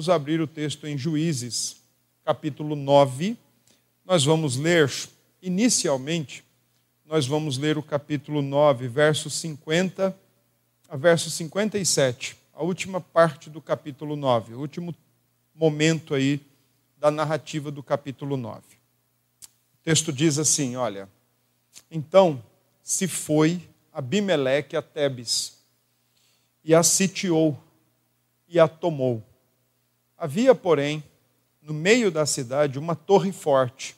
vamos abrir o texto em Juízes, capítulo 9. Nós vamos ler, inicialmente, nós vamos ler o capítulo 9, versos 50 a verso 57, a última parte do capítulo 9, o último momento aí da narrativa do capítulo 9. O texto diz assim: olha, então se foi Abimeleque a Tebes e a sitiou e a tomou. Havia, porém, no meio da cidade uma torre forte,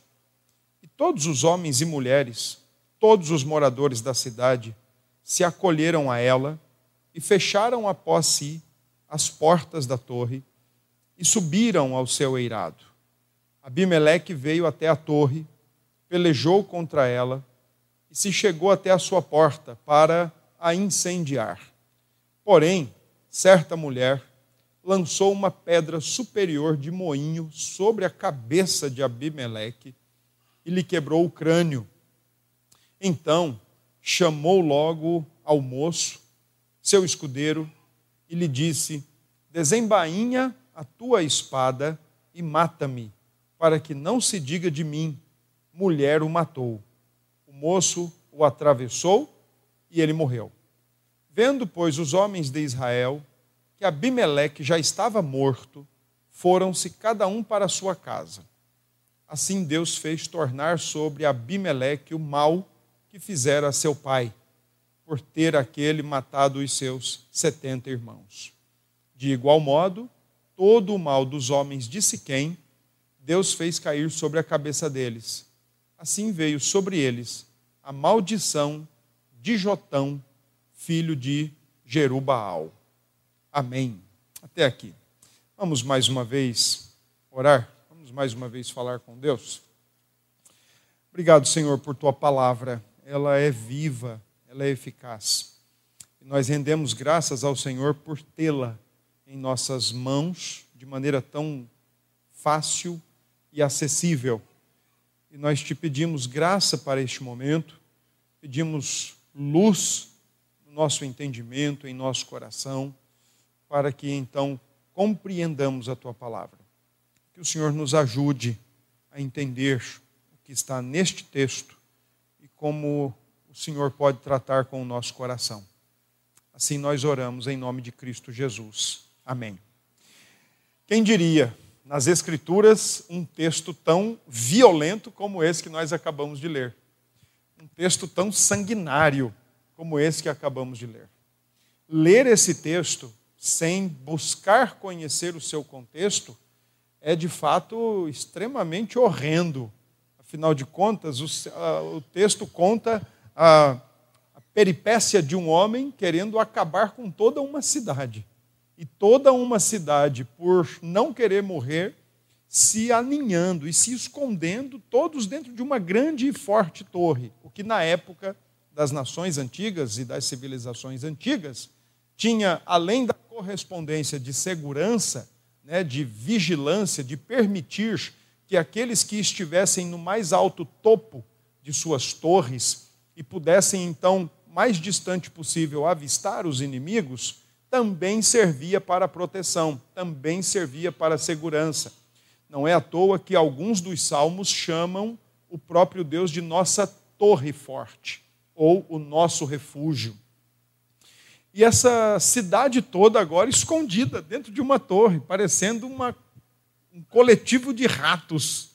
e todos os homens e mulheres, todos os moradores da cidade, se acolheram a ela e fecharam após si as portas da torre e subiram ao seu eirado. Abimeleque veio até a torre, pelejou contra ela e se chegou até a sua porta para a incendiar. Porém, certa mulher lançou uma pedra superior de moinho sobre a cabeça de Abimeleque e lhe quebrou o crânio. Então chamou logo ao moço, seu escudeiro, e lhe disse: Desembainha a tua espada e mata-me, para que não se diga de mim, mulher o matou. O moço o atravessou e ele morreu. Vendo, pois, os homens de Israel que Abimeleque já estava morto, foram-se cada um para sua casa. Assim Deus fez tornar sobre Abimeleque o mal que fizera a seu pai, por ter aquele matado os seus setenta irmãos. De igual modo, todo o mal dos homens de Siquém, Deus fez cair sobre a cabeça deles. Assim veio sobre eles a maldição de Jotão, filho de Jerubaal. Amém. Até aqui. Vamos mais uma vez orar? Vamos mais uma vez falar com Deus? Obrigado, Senhor, por tua palavra. Ela é viva, ela é eficaz. E nós rendemos graças ao Senhor por tê-la em nossas mãos de maneira tão fácil e acessível. E nós te pedimos graça para este momento, pedimos luz no nosso entendimento, em nosso coração para que então compreendamos a tua palavra. Que o Senhor nos ajude a entender o que está neste texto e como o Senhor pode tratar com o nosso coração. Assim nós oramos em nome de Cristo Jesus. Amém. Quem diria, nas Escrituras, um texto tão violento como esse que nós acabamos de ler? Um texto tão sanguinário como esse que acabamos de ler. Ler esse texto sem buscar conhecer o seu contexto, é de fato extremamente horrendo. Afinal de contas, o, o texto conta a, a peripécia de um homem querendo acabar com toda uma cidade. E toda uma cidade, por não querer morrer, se aninhando e se escondendo, todos dentro de uma grande e forte torre, o que na época das nações antigas e das civilizações antigas tinha, além da correspondência de segurança, né, de vigilância, de permitir que aqueles que estivessem no mais alto topo de suas torres e pudessem então mais distante possível avistar os inimigos, também servia para proteção, também servia para segurança. Não é à toa que alguns dos salmos chamam o próprio Deus de nossa torre forte ou o nosso refúgio. E essa cidade toda agora escondida dentro de uma torre, parecendo uma, um coletivo de ratos,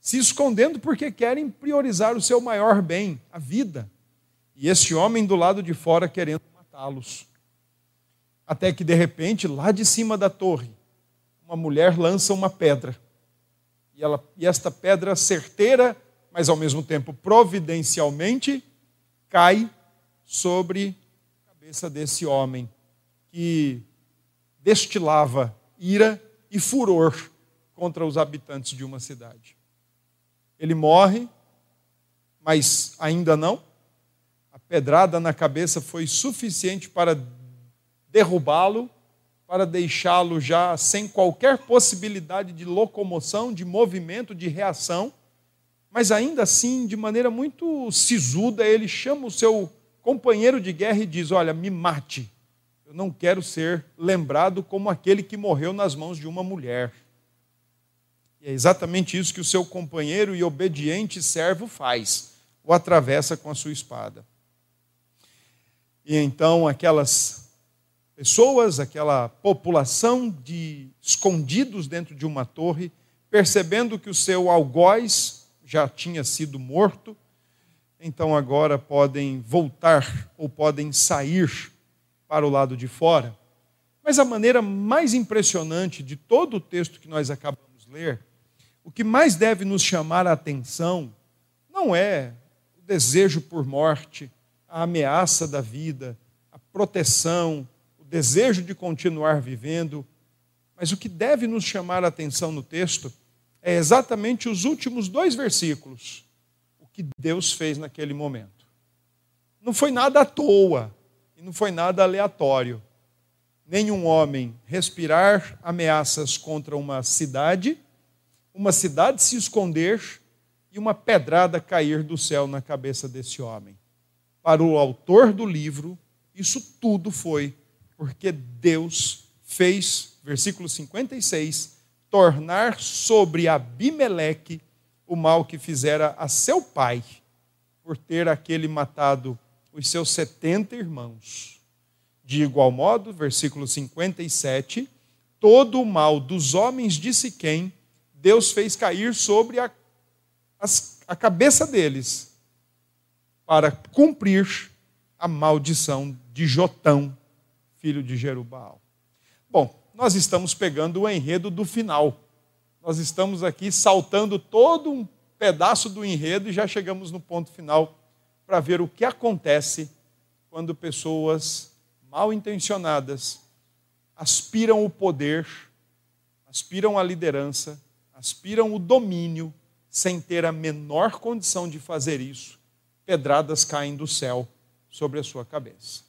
se escondendo porque querem priorizar o seu maior bem, a vida. E esse homem do lado de fora querendo matá-los. Até que, de repente, lá de cima da torre, uma mulher lança uma pedra. E, ela, e esta pedra certeira, mas ao mesmo tempo providencialmente, cai sobre cabeça desse homem que destilava ira e furor contra os habitantes de uma cidade. Ele morre, mas ainda não. A pedrada na cabeça foi suficiente para derrubá-lo, para deixá-lo já sem qualquer possibilidade de locomoção, de movimento, de reação. Mas ainda assim, de maneira muito sisuda, ele chama o seu companheiro de guerra e diz: Olha, me mate, eu não quero ser lembrado como aquele que morreu nas mãos de uma mulher. E é exatamente isso que o seu companheiro e obediente servo faz: o atravessa com a sua espada. E então aquelas pessoas, aquela população de escondidos dentro de uma torre, percebendo que o seu algoz já tinha sido morto, então agora podem voltar ou podem sair para o lado de fora. Mas a maneira mais impressionante de todo o texto que nós acabamos de ler, o que mais deve nos chamar a atenção não é o desejo por morte, a ameaça da vida, a proteção, o desejo de continuar vivendo, mas o que deve nos chamar a atenção no texto é exatamente os últimos dois versículos que Deus fez naquele momento. Não foi nada à toa e não foi nada aleatório. Nenhum homem respirar ameaças contra uma cidade, uma cidade se esconder e uma pedrada cair do céu na cabeça desse homem. Para o autor do livro, isso tudo foi porque Deus fez, versículo 56, tornar sobre Abimeleque o mal que fizera a seu pai, por ter aquele matado os seus setenta irmãos. De igual modo, versículo 57, todo o mal dos homens de Siquém, Deus fez cair sobre a, a cabeça deles, para cumprir a maldição de Jotão, filho de Jerubal. Bom, nós estamos pegando o enredo do final nós estamos aqui saltando todo um pedaço do enredo e já chegamos no ponto final para ver o que acontece quando pessoas mal intencionadas aspiram o poder, aspiram a liderança, aspiram o domínio, sem ter a menor condição de fazer isso, pedradas caem do céu sobre a sua cabeça.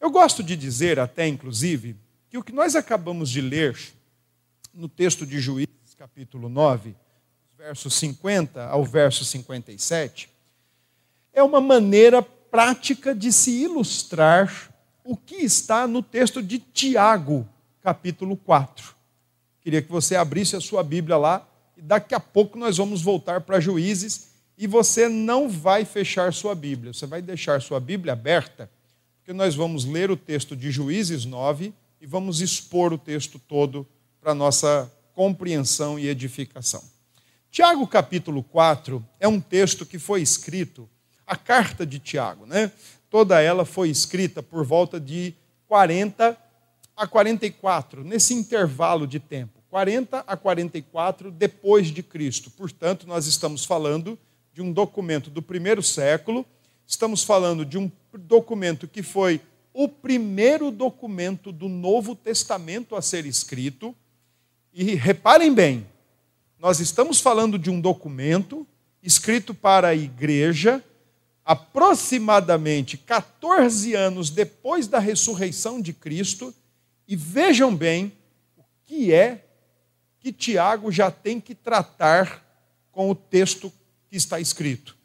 Eu gosto de dizer, até inclusive, que o que nós acabamos de ler no texto de Juízes, capítulo 9, versos 50 ao verso 57, é uma maneira prática de se ilustrar o que está no texto de Tiago, capítulo 4. Queria que você abrisse a sua Bíblia lá e daqui a pouco nós vamos voltar para Juízes e você não vai fechar sua Bíblia, você vai deixar sua Bíblia aberta, porque nós vamos ler o texto de Juízes 9 e vamos expor o texto todo para nossa compreensão e edificação. Tiago capítulo 4 é um texto que foi escrito, a carta de Tiago, né? Toda ela foi escrita por volta de 40 a 44, nesse intervalo de tempo, 40 a 44 depois de Cristo. Portanto, nós estamos falando de um documento do primeiro século, estamos falando de um documento que foi o primeiro documento do Novo Testamento a ser escrito. E reparem bem, nós estamos falando de um documento escrito para a igreja aproximadamente 14 anos depois da ressurreição de Cristo. E vejam bem o que é que Tiago já tem que tratar com o texto que está escrito.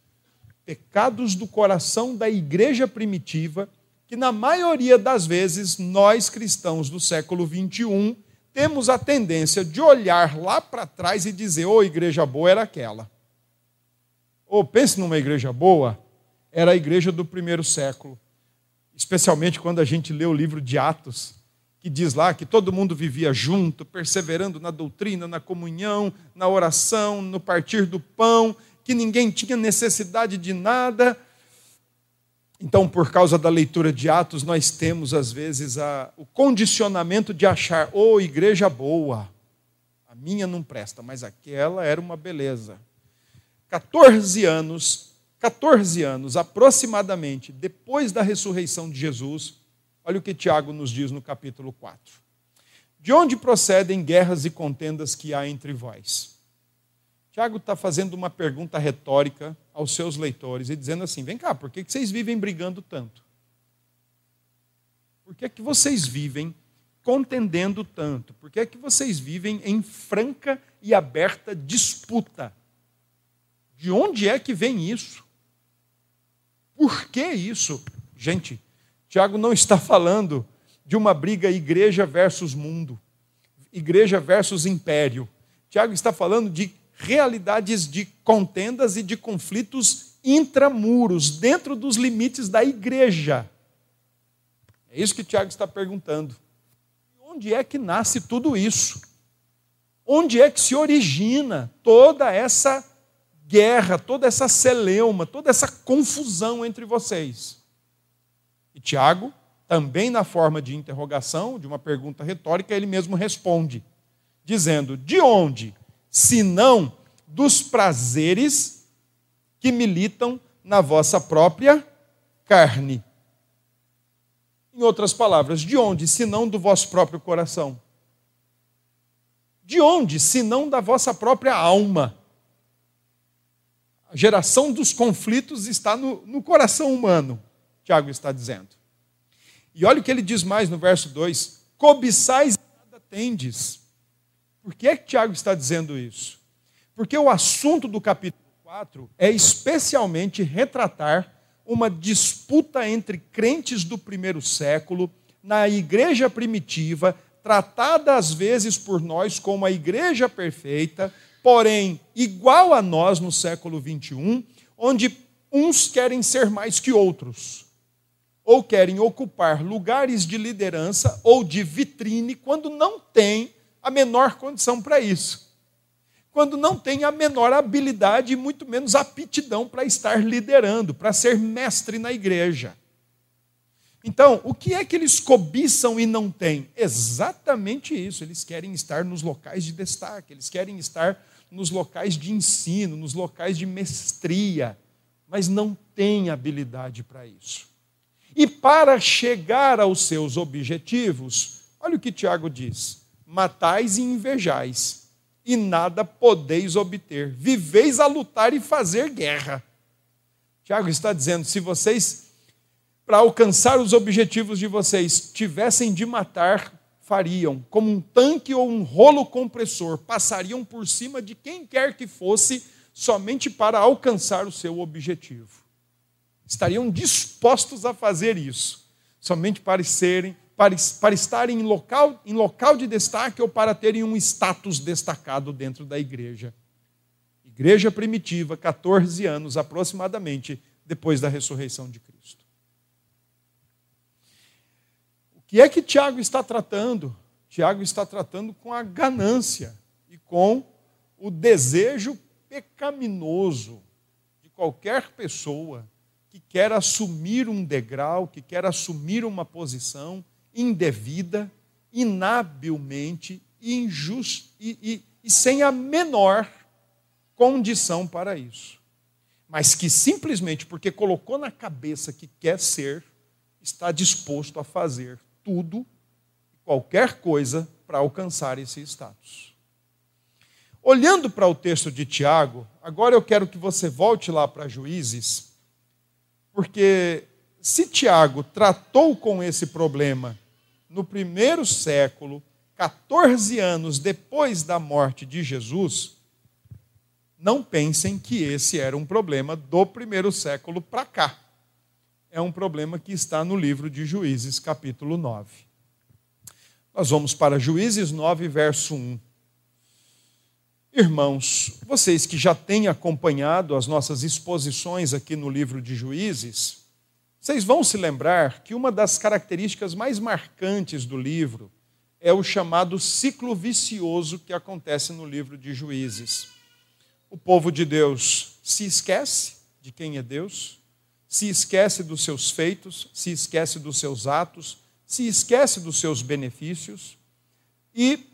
Pecados do coração da igreja primitiva que na maioria das vezes nós cristãos do século 21 temos a tendência de olhar lá para trás e dizer: "Ô, oh, igreja boa era aquela". Ou oh, pense numa igreja boa, era a igreja do primeiro século. Especialmente quando a gente lê o livro de Atos, que diz lá que todo mundo vivia junto, perseverando na doutrina, na comunhão, na oração, no partir do pão, que ninguém tinha necessidade de nada, então, por causa da leitura de Atos, nós temos, às vezes, a, o condicionamento de achar, ô oh, igreja boa, a minha não presta, mas aquela era uma beleza. 14 anos, 14 anos aproximadamente depois da ressurreição de Jesus, olha o que Tiago nos diz no capítulo 4. De onde procedem guerras e contendas que há entre vós? Tiago está fazendo uma pergunta retórica aos seus leitores e dizendo assim: vem cá, por que vocês vivem brigando tanto? Por que, que vocês vivem contendendo tanto? Por que, que vocês vivem em franca e aberta disputa? De onde é que vem isso? Por que isso? Gente, Tiago não está falando de uma briga igreja versus mundo, igreja versus império. Tiago está falando de realidades de contendas e de conflitos intramuros, dentro dos limites da igreja. É isso que Tiago está perguntando. Onde é que nasce tudo isso? Onde é que se origina toda essa guerra, toda essa celeuma, toda essa confusão entre vocês? E Tiago, também na forma de interrogação, de uma pergunta retórica, ele mesmo responde, dizendo: De onde, se não dos prazeres que militam na vossa própria carne? Em outras palavras, de onde, se não do vosso próprio coração? De onde, se não da vossa própria alma? A geração dos conflitos está no, no coração humano, Tiago está dizendo. E olha o que ele diz mais no verso 2: cobiçais e nada tendes. Por que é que Tiago está dizendo isso? Porque o assunto do capítulo 4 é especialmente retratar uma disputa entre crentes do primeiro século, na igreja primitiva, tratada às vezes por nós como a igreja perfeita, porém igual a nós no século 21, onde uns querem ser mais que outros, ou querem ocupar lugares de liderança ou de vitrine quando não tem a menor condição para isso. Quando não tem a menor habilidade e muito menos aptidão para estar liderando, para ser mestre na igreja. Então, o que é que eles cobiçam e não têm? Exatamente isso. Eles querem estar nos locais de destaque, eles querem estar nos locais de ensino, nos locais de mestria, mas não têm habilidade para isso. E para chegar aos seus objetivos, olha o que Tiago diz: matais e invejais, e nada podeis obter, viveis a lutar e fazer guerra. Tiago está dizendo: se vocês para alcançar os objetivos de vocês tivessem de matar, fariam, como um tanque ou um rolo compressor, passariam por cima de quem quer que fosse, somente para alcançar o seu objetivo. Estariam dispostos a fazer isso, somente para serem, para, para estarem em local, em local de destaque ou para terem um status destacado dentro da igreja. Igreja primitiva, 14 anos aproximadamente depois da ressurreição de Cristo. que é que Tiago está tratando? Tiago está tratando com a ganância e com o desejo pecaminoso de qualquer pessoa que quer assumir um degrau, que quer assumir uma posição indevida, inabilmente injusta e, e, e sem a menor condição para isso. Mas que simplesmente porque colocou na cabeça que quer ser, está disposto a fazer tudo, qualquer coisa, para alcançar esse status. Olhando para o texto de Tiago, agora eu quero que você volte lá para Juízes, porque se Tiago tratou com esse problema no primeiro século, 14 anos depois da morte de Jesus, não pensem que esse era um problema do primeiro século para cá é um problema que está no livro de Juízes, capítulo 9. Nós vamos para Juízes 9, verso 1. Irmãos, vocês que já têm acompanhado as nossas exposições aqui no livro de Juízes, vocês vão se lembrar que uma das características mais marcantes do livro é o chamado ciclo vicioso que acontece no livro de Juízes. O povo de Deus se esquece de quem é Deus, se esquece dos seus feitos, se esquece dos seus atos, se esquece dos seus benefícios e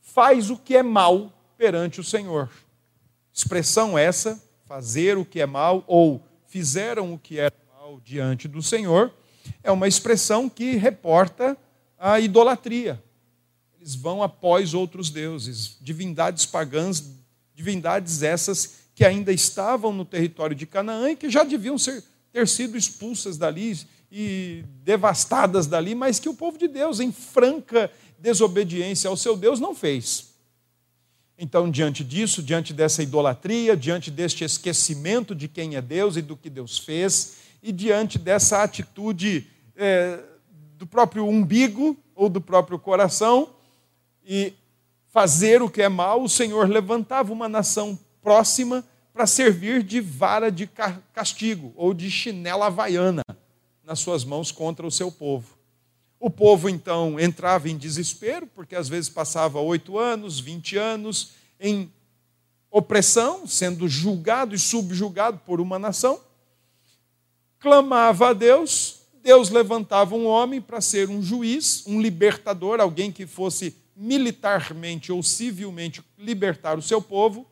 faz o que é mal perante o Senhor. Expressão essa, fazer o que é mal ou fizeram o que é mal diante do Senhor, é uma expressão que reporta a idolatria. Eles vão após outros deuses, divindades pagãs, divindades essas que ainda estavam no território de Canaã e que já deviam ser ter sido expulsas dali e devastadas dali, mas que o povo de Deus, em franca desobediência ao seu Deus, não fez. Então, diante disso, diante dessa idolatria, diante deste esquecimento de quem é Deus e do que Deus fez, e diante dessa atitude é, do próprio umbigo ou do próprio coração e fazer o que é mal, o Senhor levantava uma nação próxima para servir de vara de castigo ou de chinela havaiana nas suas mãos contra o seu povo. O povo então entrava em desespero, porque às vezes passava oito anos, vinte anos em opressão, sendo julgado e subjugado por uma nação. Clamava a Deus, Deus levantava um homem para ser um juiz, um libertador, alguém que fosse militarmente ou civilmente libertar o seu povo.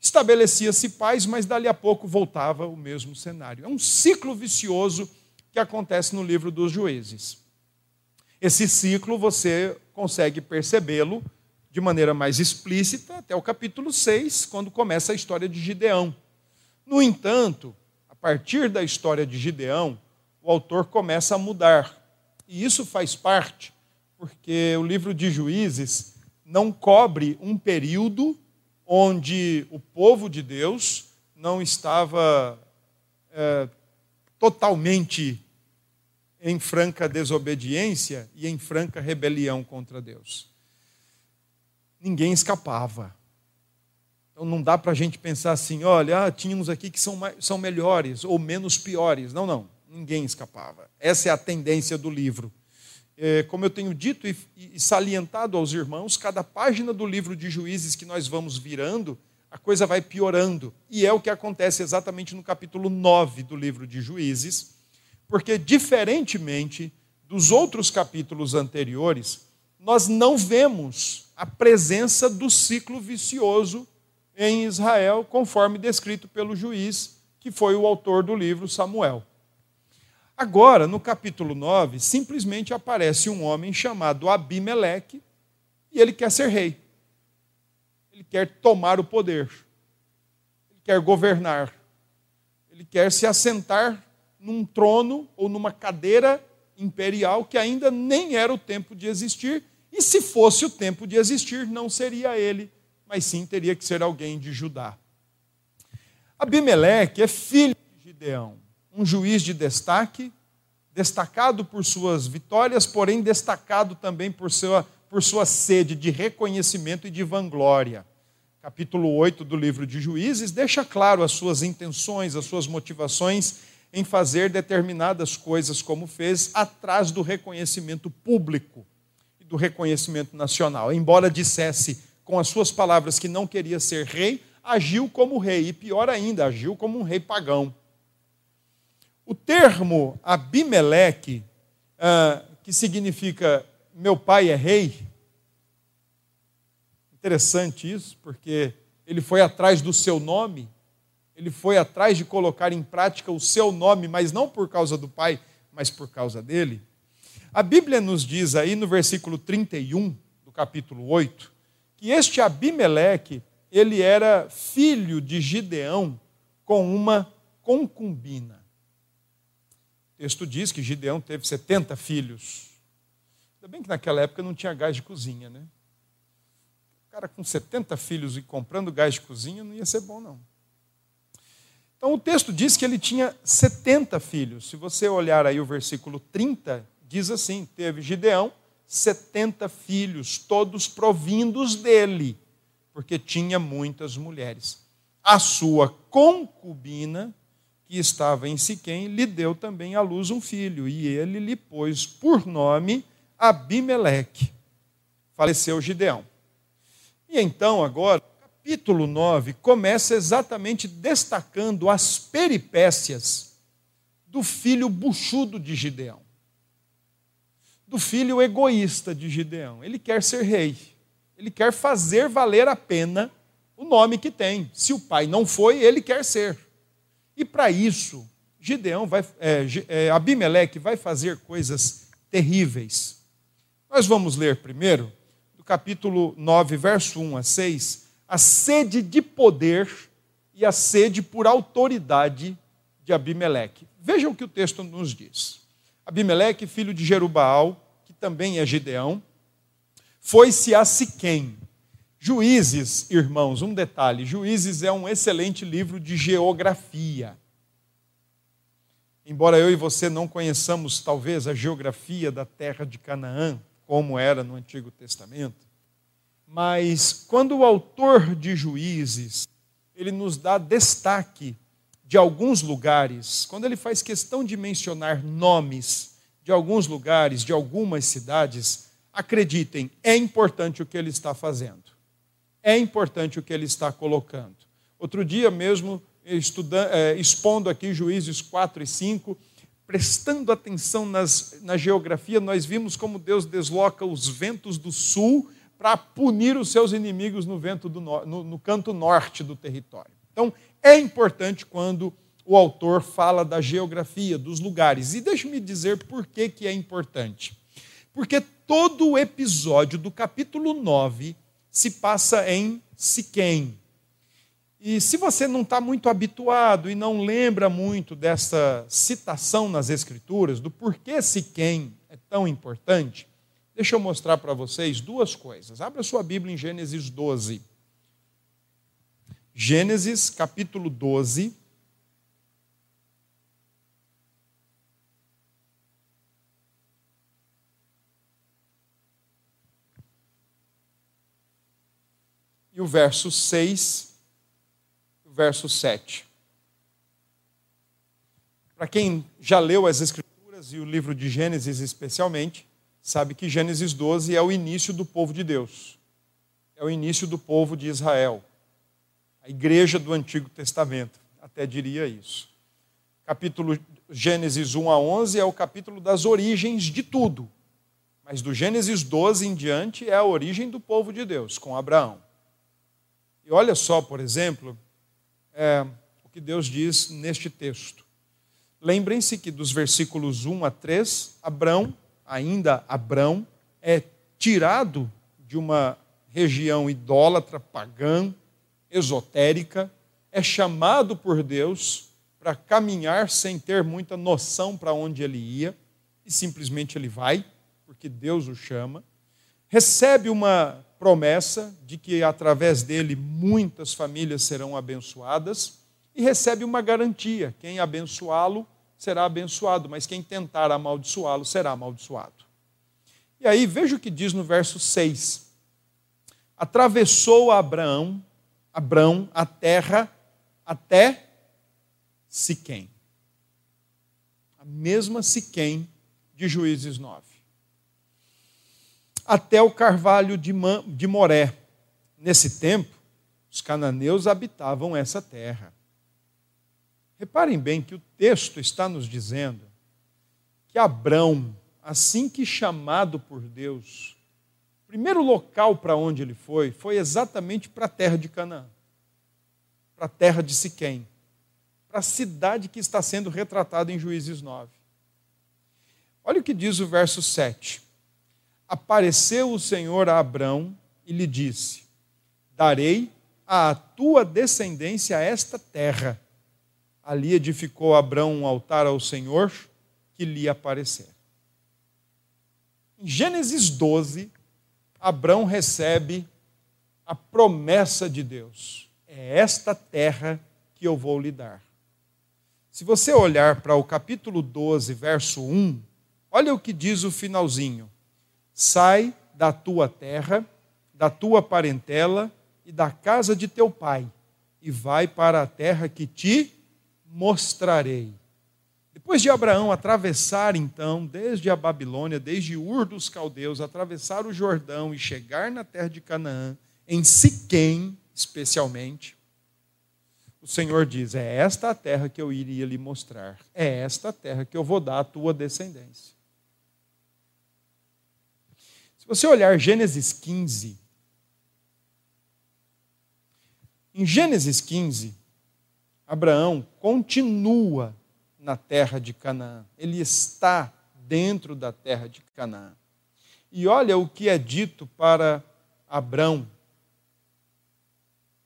Estabelecia-se paz, mas dali a pouco voltava o mesmo cenário. É um ciclo vicioso que acontece no livro dos juízes. Esse ciclo você consegue percebê-lo de maneira mais explícita até o capítulo 6, quando começa a história de Gideão. No entanto, partir da história de Gideão, o autor começa a mudar. E isso faz parte, porque o livro de Juízes não cobre um período onde o povo de Deus não estava é, totalmente em franca desobediência e em franca rebelião contra Deus. Ninguém escapava. Então não dá para a gente pensar assim, olha, ah, tínhamos aqui que são, são melhores ou menos piores. Não, não, ninguém escapava. Essa é a tendência do livro. É, como eu tenho dito e, e salientado aos irmãos, cada página do livro de juízes que nós vamos virando, a coisa vai piorando. E é o que acontece exatamente no capítulo 9 do livro de juízes porque, diferentemente dos outros capítulos anteriores, nós não vemos a presença do ciclo vicioso em Israel, conforme descrito pelo juiz, que foi o autor do livro Samuel. Agora, no capítulo 9, simplesmente aparece um homem chamado Abimeleque e ele quer ser rei. Ele quer tomar o poder. Ele quer governar. Ele quer se assentar num trono ou numa cadeira imperial que ainda nem era o tempo de existir, e se fosse o tempo de existir, não seria ele, mas sim teria que ser alguém de Judá. Abimeleque é filho de Gideão, um juiz de destaque, destacado por suas vitórias, porém destacado também por sua, por sua sede de reconhecimento e de vanglória. Capítulo 8 do livro de Juízes deixa claro as suas intenções, as suas motivações em fazer determinadas coisas como fez, atrás do reconhecimento público e do reconhecimento nacional. Embora dissesse com as suas palavras que não queria ser rei, agiu como rei, e pior ainda, agiu como um rei pagão. O termo Abimeleque, ah, que significa meu pai é rei, interessante isso, porque ele foi atrás do seu nome, ele foi atrás de colocar em prática o seu nome, mas não por causa do Pai, mas por causa dele. A Bíblia nos diz aí no versículo 31 do capítulo 8 que este Abimeleque, ele era filho de Gideão com uma concubina. O texto diz que Gideão teve 70 filhos. Ainda bem que naquela época não tinha gás de cozinha, né? O cara com 70 filhos e comprando gás de cozinha não ia ser bom, não. Então o texto diz que ele tinha 70 filhos. Se você olhar aí o versículo 30, diz assim: teve Gideão 70 filhos, todos provindos dele, porque tinha muitas mulheres. A sua concubina, que estava em Siquém, lhe deu também à luz um filho, e ele lhe pôs por nome Abimeleque. Faleceu Gideão. E então, agora, capítulo 9 começa exatamente destacando as peripécias do filho buchudo de Gideão, do filho egoísta de Gideão. Ele quer ser rei, ele quer fazer valer a pena o nome que tem. Se o pai não foi, ele quer ser. E para isso, Gideão vai, é, é, Abimeleque vai fazer coisas terríveis. Nós vamos ler primeiro, do capítulo 9, verso 1 a 6 a sede de poder e a sede por autoridade de Abimeleque. Vejam o que o texto nos diz. Abimeleque, filho de Jerubaal, que também é Gideão, foi-se a Siquém. Juízes, irmãos, um detalhe: Juízes é um excelente livro de geografia. Embora eu e você não conheçamos, talvez, a geografia da terra de Canaã, como era no Antigo Testamento, mas quando o autor de Juízes, ele nos dá destaque de alguns lugares, quando ele faz questão de mencionar nomes de alguns lugares, de algumas cidades, acreditem, é importante o que ele está fazendo. É importante o que ele está colocando. Outro dia mesmo, estudando, é, expondo aqui Juízes 4 e 5, prestando atenção nas, na geografia, nós vimos como Deus desloca os ventos do sul para punir os seus inimigos no, vento do, no, no canto norte do território. Então, é importante quando o autor fala da geografia, dos lugares. E deixe-me dizer por que, que é importante. Porque todo o episódio do capítulo 9 se passa em Siquém. E se você não está muito habituado e não lembra muito dessa citação nas Escrituras, do porquê Siquém é tão importante, Deixa eu mostrar para vocês duas coisas. Abra sua Bíblia em Gênesis 12. Gênesis capítulo 12. E o verso 6, o verso 7. Para quem já leu as Escrituras e o livro de Gênesis especialmente, sabe que Gênesis 12 é o início do povo de Deus, é o início do povo de Israel, a igreja do Antigo Testamento, até diria isso. Capítulo Gênesis 1 a 11 é o capítulo das origens de tudo, mas do Gênesis 12 em diante é a origem do povo de Deus, com Abraão. E olha só, por exemplo, é, o que Deus diz neste texto. Lembrem-se que dos versículos 1 a 3, Abraão ainda Abrão, é tirado de uma região idólatra, pagã, esotérica, é chamado por Deus para caminhar sem ter muita noção para onde ele ia, e simplesmente ele vai, porque Deus o chama. Recebe uma promessa de que através dele muitas famílias serão abençoadas, e recebe uma garantia: quem abençoá-lo será abençoado, mas quem tentar amaldiçoá-lo será amaldiçoado. E aí, veja o que diz no verso 6. Atravessou Abraão, Abraão a terra até Siquém. A mesma Siquém de Juízes 9. Até o carvalho de, de Moré. Nesse tempo, os cananeus habitavam essa terra. Reparem bem que o texto está nos dizendo que Abrão, assim que chamado por Deus, primeiro local para onde ele foi, foi exatamente para a terra de Canaã, para a terra de Siquém, para a cidade que está sendo retratada em Juízes 9. Olha o que diz o verso 7. Apareceu o Senhor a Abrão e lhe disse: Darei à tua descendência esta terra Ali edificou Abraão um altar ao Senhor que lhe aparecer. Em Gênesis 12, Abraão recebe a promessa de Deus: é esta terra que eu vou lhe dar. Se você olhar para o capítulo 12, verso 1, olha o que diz o finalzinho: Sai da tua terra, da tua parentela e da casa de teu pai, e vai para a terra que te mostrarei. Depois de Abraão atravessar, então, desde a Babilônia, desde Ur dos Caldeus, atravessar o Jordão e chegar na terra de Canaã, em Siquém, especialmente, o Senhor diz: É esta a terra que eu iria lhe mostrar, é esta a terra que eu vou dar à tua descendência. Se você olhar Gênesis 15, em Gênesis 15, Abraão continua na terra de Canaã, ele está dentro da terra de Canaã. E olha o que é dito para Abraão,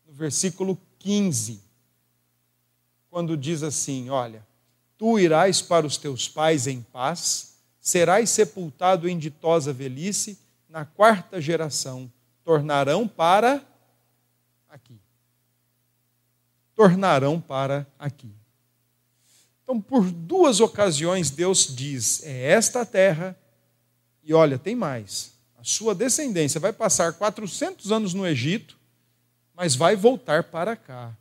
no versículo 15, quando diz assim: Olha, tu irás para os teus pais em paz, serás sepultado em ditosa velhice, na quarta geração tornarão para aqui tornarão para aqui. Então, por duas ocasiões, Deus diz: é esta terra, e olha, tem mais. A sua descendência vai passar 400 anos no Egito, mas vai voltar para cá,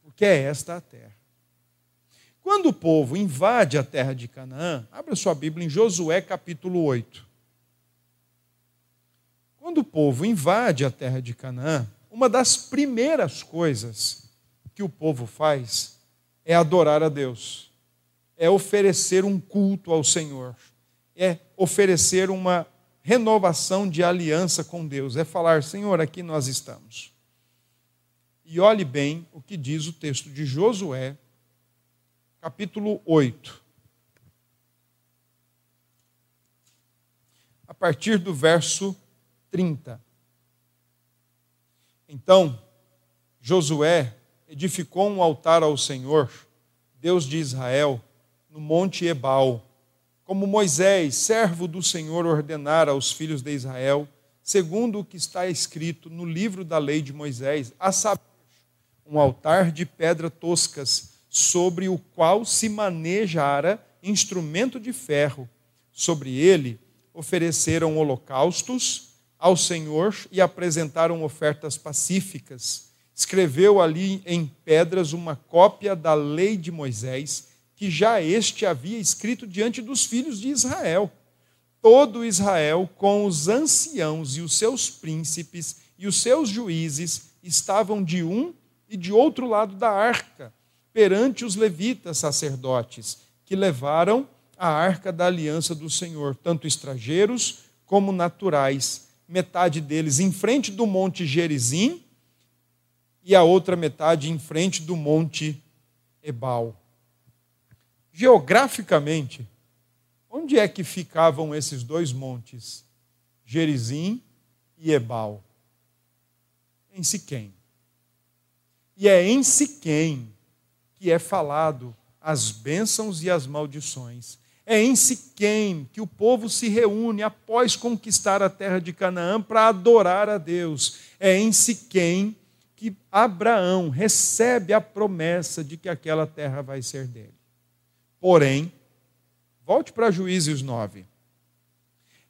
porque é esta a terra. Quando o povo invade a terra de Canaã, abra sua Bíblia em Josué capítulo 8. Quando o povo invade a terra de Canaã, uma das primeiras coisas que o povo faz é adorar a Deus, é oferecer um culto ao Senhor, é oferecer uma renovação de aliança com Deus, é falar: Senhor, aqui nós estamos. E olhe bem o que diz o texto de Josué, capítulo 8. A partir do verso 30. Então, Josué edificou um altar ao Senhor, Deus de Israel, no monte Ebal, como Moisés, servo do Senhor, ordenara aos filhos de Israel, segundo o que está escrito no livro da lei de Moisés, a saber, um altar de pedra toscas sobre o qual se manejara instrumento de ferro. Sobre ele ofereceram holocaustos ao Senhor e apresentaram ofertas pacíficas. Escreveu ali em pedras uma cópia da lei de Moisés, que já este havia escrito diante dos filhos de Israel. Todo Israel, com os anciãos e os seus príncipes e os seus juízes, estavam de um e de outro lado da arca perante os levitas sacerdotes, que levaram a arca da aliança do Senhor, tanto estrangeiros como naturais, metade deles em frente do monte Gerizim e a outra metade em frente do monte Ebal. Geograficamente, onde é que ficavam esses dois montes, Gerizim e Ebal? Em Siquém. E é em Siquém que é falado as bênçãos e as maldições. É em Siquém que o povo se reúne após conquistar a terra de Canaã para adorar a Deus. É em Siquém que Abraão recebe a promessa de que aquela terra vai ser dele. Porém, volte para Juízes 9.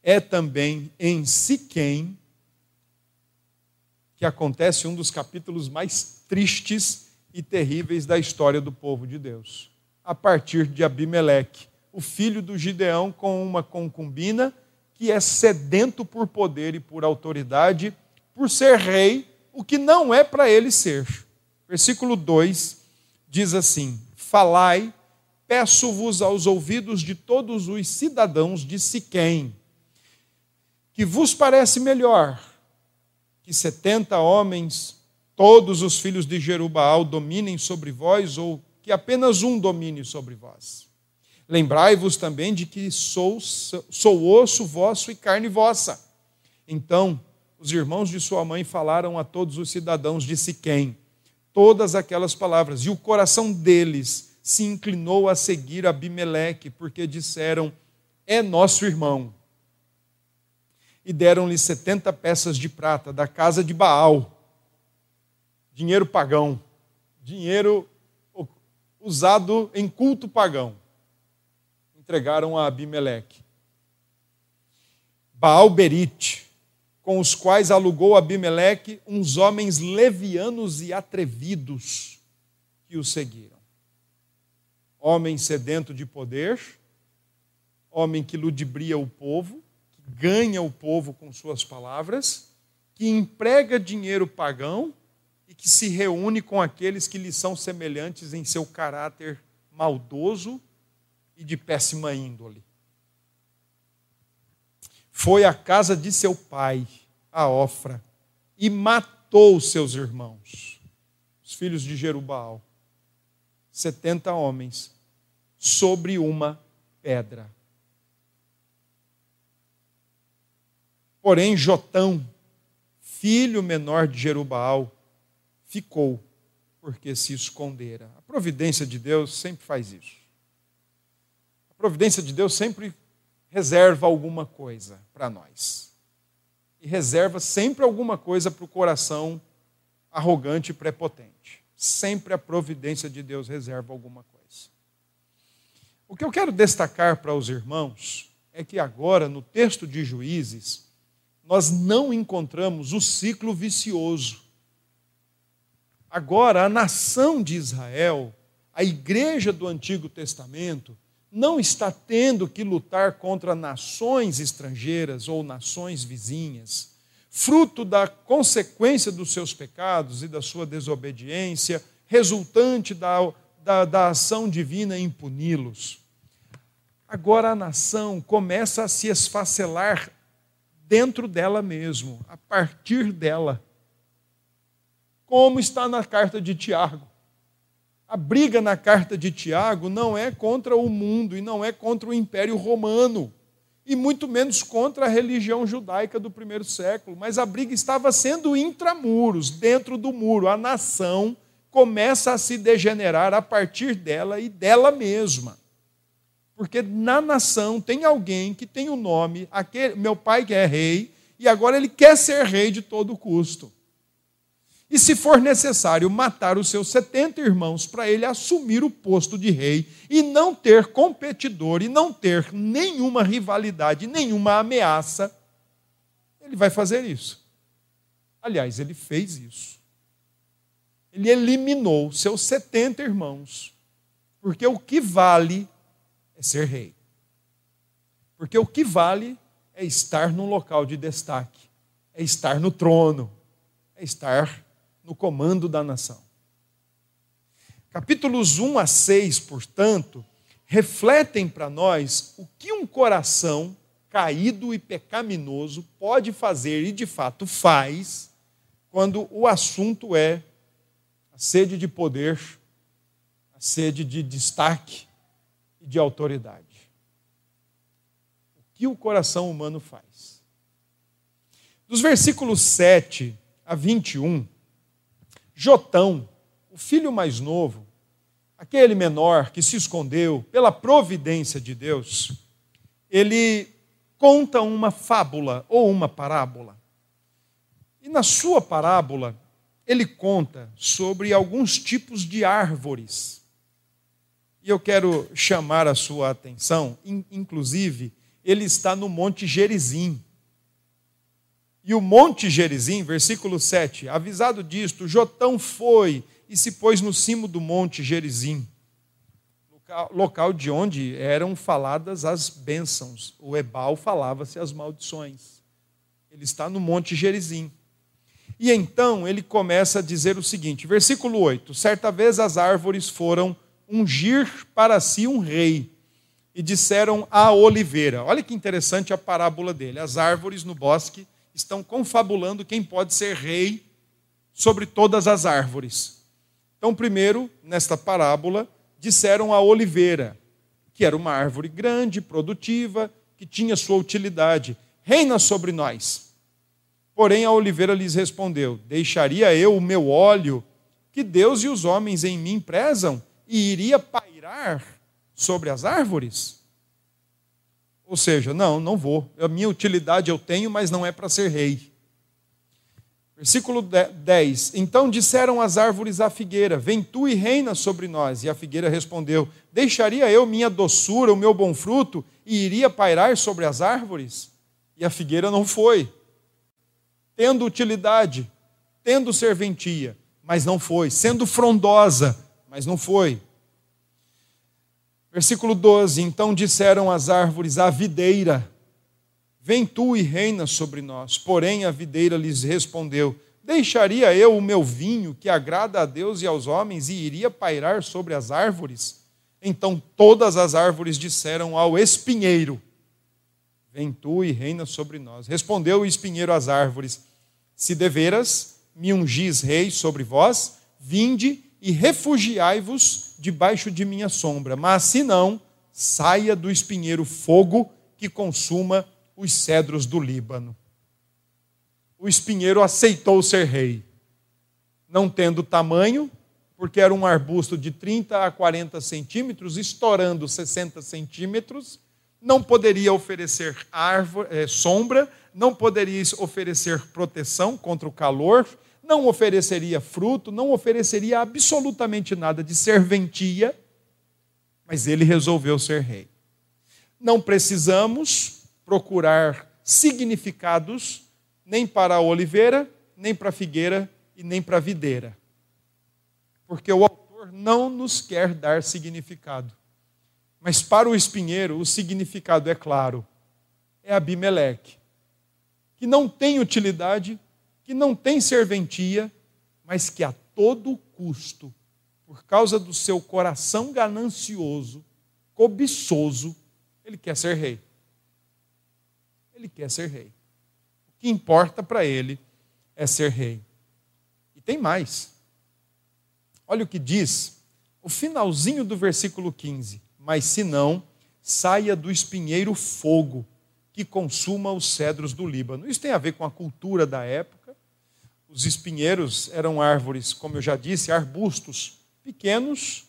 É também em Siquém que acontece um dos capítulos mais tristes e terríveis da história do povo de Deus. A partir de Abimeleque, o filho do Gideão com uma concubina que é sedento por poder e por autoridade, por ser rei, o que não é para ele ser. Versículo 2 diz assim: Falai, peço-vos aos ouvidos de todos os cidadãos de Siquém, que vos parece melhor que setenta homens todos os filhos de Jerubaal dominem sobre vós, ou que apenas um domine sobre vós. Lembrai-vos também de que sou, sou osso vosso e carne vossa. Então, os irmãos de sua mãe falaram a todos os cidadãos de Siquém todas aquelas palavras, e o coração deles se inclinou a seguir Abimeleque, porque disseram: É nosso irmão. E deram-lhe setenta peças de prata da casa de Baal dinheiro pagão, dinheiro usado em culto pagão. Entregaram a Abimeleque. Baal Berite, com os quais alugou Abimeleque uns homens levianos e atrevidos que o seguiram homem sedento de poder, homem que ludibria o povo, que ganha o povo com suas palavras, que emprega dinheiro pagão e que se reúne com aqueles que lhe são semelhantes em seu caráter maldoso e de péssima índole. Foi à casa de seu pai, a Ofra, e matou seus irmãos, os filhos de Jerubal 70 homens sobre uma pedra. Porém, Jotão, filho menor de Jerubaal, ficou, porque se escondera. A providência de Deus sempre faz isso. A providência de Deus sempre reserva alguma coisa para nós. E reserva sempre alguma coisa para o coração arrogante e prepotente. Sempre a providência de Deus reserva alguma coisa. O que eu quero destacar para os irmãos é que agora, no texto de Juízes, nós não encontramos o ciclo vicioso. Agora, a nação de Israel, a igreja do Antigo Testamento, não está tendo que lutar contra nações estrangeiras ou nações vizinhas, fruto da consequência dos seus pecados e da sua desobediência, resultante da, da, da ação divina em puni-los. Agora a nação começa a se esfacelar dentro dela mesmo, a partir dela. Como está na carta de Tiago. A briga na carta de Tiago não é contra o mundo e não é contra o Império Romano, e muito menos contra a religião judaica do primeiro século, mas a briga estava sendo intramuros, dentro do muro. A nação começa a se degenerar a partir dela e dela mesma. Porque na nação tem alguém que tem o um nome, aquele, meu pai que é rei, e agora ele quer ser rei de todo custo. E se for necessário matar os seus 70 irmãos para ele assumir o posto de rei e não ter competidor e não ter nenhuma rivalidade, nenhuma ameaça, ele vai fazer isso. Aliás, ele fez isso. Ele eliminou seus 70 irmãos, porque o que vale é ser rei. Porque o que vale é estar num local de destaque, é estar no trono, é estar no comando da nação. Capítulos 1 a 6, portanto, refletem para nós o que um coração caído e pecaminoso pode fazer e de fato faz quando o assunto é a sede de poder, a sede de destaque e de autoridade. O que o coração humano faz? Dos versículos 7 a 21, Jotão, o filho mais novo, aquele menor que se escondeu pela providência de Deus, ele conta uma fábula ou uma parábola. E na sua parábola, ele conta sobre alguns tipos de árvores. E eu quero chamar a sua atenção, inclusive, ele está no Monte Gerizim. E o monte Gerizim, versículo 7, avisado disto, Jotão foi e se pôs no cimo do monte Gerizim, local de onde eram faladas as bênçãos. O Ebal falava-se as maldições. Ele está no monte Gerizim. E então ele começa a dizer o seguinte, versículo 8: Certa vez as árvores foram ungir para si um rei, e disseram à oliveira. Olha que interessante a parábola dele. As árvores no bosque estão confabulando quem pode ser rei sobre todas as árvores. Então, primeiro, nesta parábola, disseram a oliveira, que era uma árvore grande, produtiva, que tinha sua utilidade: reina sobre nós. Porém, a oliveira lhes respondeu: Deixaria eu o meu óleo, que Deus e os homens em mim prezam, e iria pairar sobre as árvores? Ou seja, não, não vou. A minha utilidade eu tenho, mas não é para ser rei. Versículo 10: Então disseram as árvores à figueira: Vem tu e reina sobre nós. E a figueira respondeu: Deixaria eu minha doçura, o meu bom fruto, e iria pairar sobre as árvores? E a figueira não foi, tendo utilidade, tendo serventia, mas não foi, sendo frondosa, mas não foi. Versículo 12: Então disseram as árvores à videira: Vem tu e reina sobre nós. Porém a videira lhes respondeu: Deixaria eu o meu vinho, que agrada a Deus e aos homens, e iria pairar sobre as árvores? Então todas as árvores disseram ao espinheiro: Vem tu e reina sobre nós. Respondeu o espinheiro às árvores: Se deveras me ungis rei sobre vós, vinde e refugiai-vos debaixo de minha sombra. Mas se não, saia do espinheiro fogo que consuma os cedros do Líbano. O espinheiro aceitou ser rei, não tendo tamanho, porque era um arbusto de 30 a 40 centímetros, estourando 60 centímetros, não poderia oferecer árvore, é, sombra, não poderia oferecer proteção contra o calor, não ofereceria fruto, não ofereceria absolutamente nada de serventia, mas ele resolveu ser rei. Não precisamos procurar significados nem para a oliveira, nem para a figueira e nem para a videira. Porque o autor não nos quer dar significado. Mas para o espinheiro, o significado é claro: é Abimeleque, que não tem utilidade, que não tem serventia, mas que a todo custo, por causa do seu coração ganancioso, cobiçoso, ele quer ser rei. Ele quer ser rei. O que importa para ele é ser rei. E tem mais. Olha o que diz o finalzinho do versículo 15: Mas se não, saia do espinheiro fogo que consuma os cedros do Líbano. Isso tem a ver com a cultura da época. Os espinheiros eram árvores, como eu já disse, arbustos pequenos,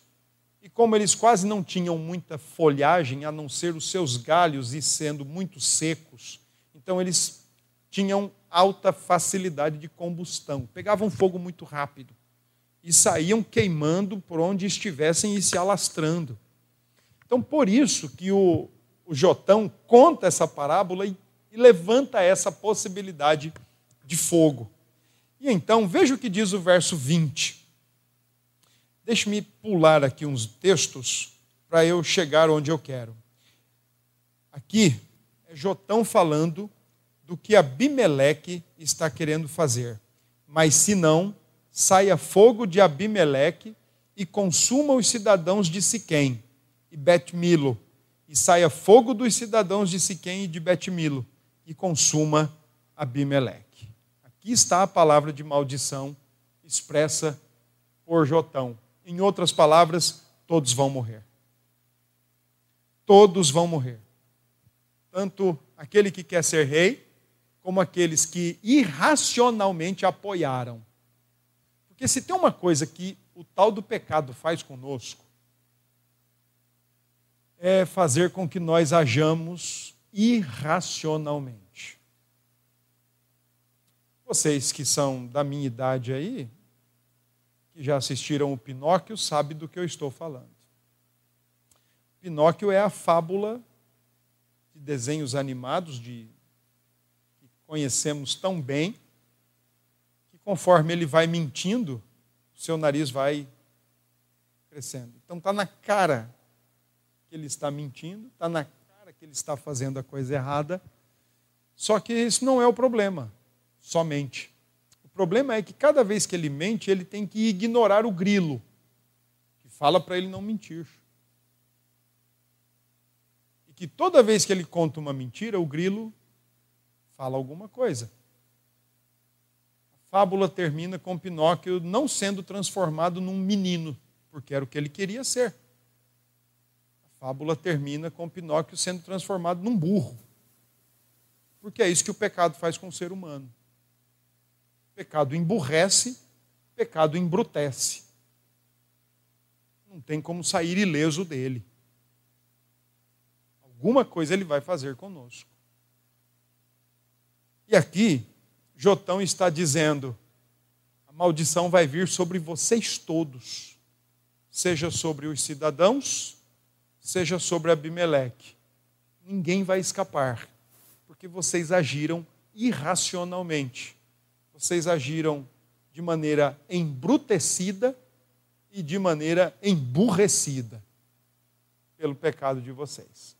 e como eles quase não tinham muita folhagem, a não ser os seus galhos e sendo muito secos, então eles tinham alta facilidade de combustão, pegavam fogo muito rápido e saíam queimando por onde estivessem e se alastrando. Então, por isso que o, o Jotão conta essa parábola e, e levanta essa possibilidade de fogo. E então, veja o que diz o verso 20. Deixe-me pular aqui uns textos para eu chegar onde eu quero. Aqui é Jotão falando do que Abimeleque está querendo fazer. Mas se não, saia fogo de Abimeleque e consuma os cidadãos de Siquém e Bet-Milo, e saia fogo dos cidadãos de Siquém e de Bet-Milo e consuma Abimeleque. Aqui está a palavra de maldição expressa por Jotão. Em outras palavras, todos vão morrer. Todos vão morrer. Tanto aquele que quer ser rei, como aqueles que irracionalmente apoiaram. Porque se tem uma coisa que o tal do pecado faz conosco, é fazer com que nós hajamos irracionalmente. Vocês que são da minha idade aí, que já assistiram o Pinóquio, sabem do que eu estou falando. Pinóquio é a fábula de desenhos animados de que conhecemos tão bem, que conforme ele vai mentindo, o seu nariz vai crescendo. Então está na cara que ele está mentindo, está na cara que ele está fazendo a coisa errada. Só que isso não é o problema, somente. O problema é que cada vez que ele mente, ele tem que ignorar o grilo, que fala para ele não mentir. E que toda vez que ele conta uma mentira, o grilo fala alguma coisa. A fábula termina com Pinóquio não sendo transformado num menino, porque era o que ele queria ser fábula termina com Pinóquio sendo transformado num burro. Porque é isso que o pecado faz com o ser humano. Pecado emburrece, pecado embrutece. Não tem como sair ileso dele. Alguma coisa ele vai fazer conosco. E aqui, Jotão está dizendo: a maldição vai vir sobre vocês todos, seja sobre os cidadãos, seja sobre Abimeleque. Ninguém vai escapar, porque vocês agiram irracionalmente. Vocês agiram de maneira embrutecida e de maneira emburrecida pelo pecado de vocês.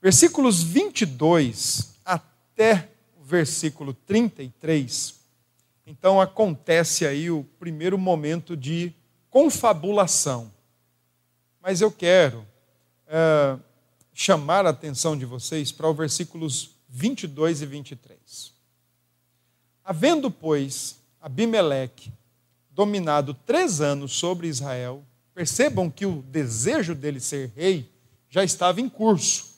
Versículos 22 até o versículo 33, então acontece aí o primeiro momento de confabulação mas eu quero é, chamar a atenção de vocês para os versículos 22 e 23. Havendo, pois, Abimeleque dominado três anos sobre Israel, percebam que o desejo dele ser rei já estava em curso.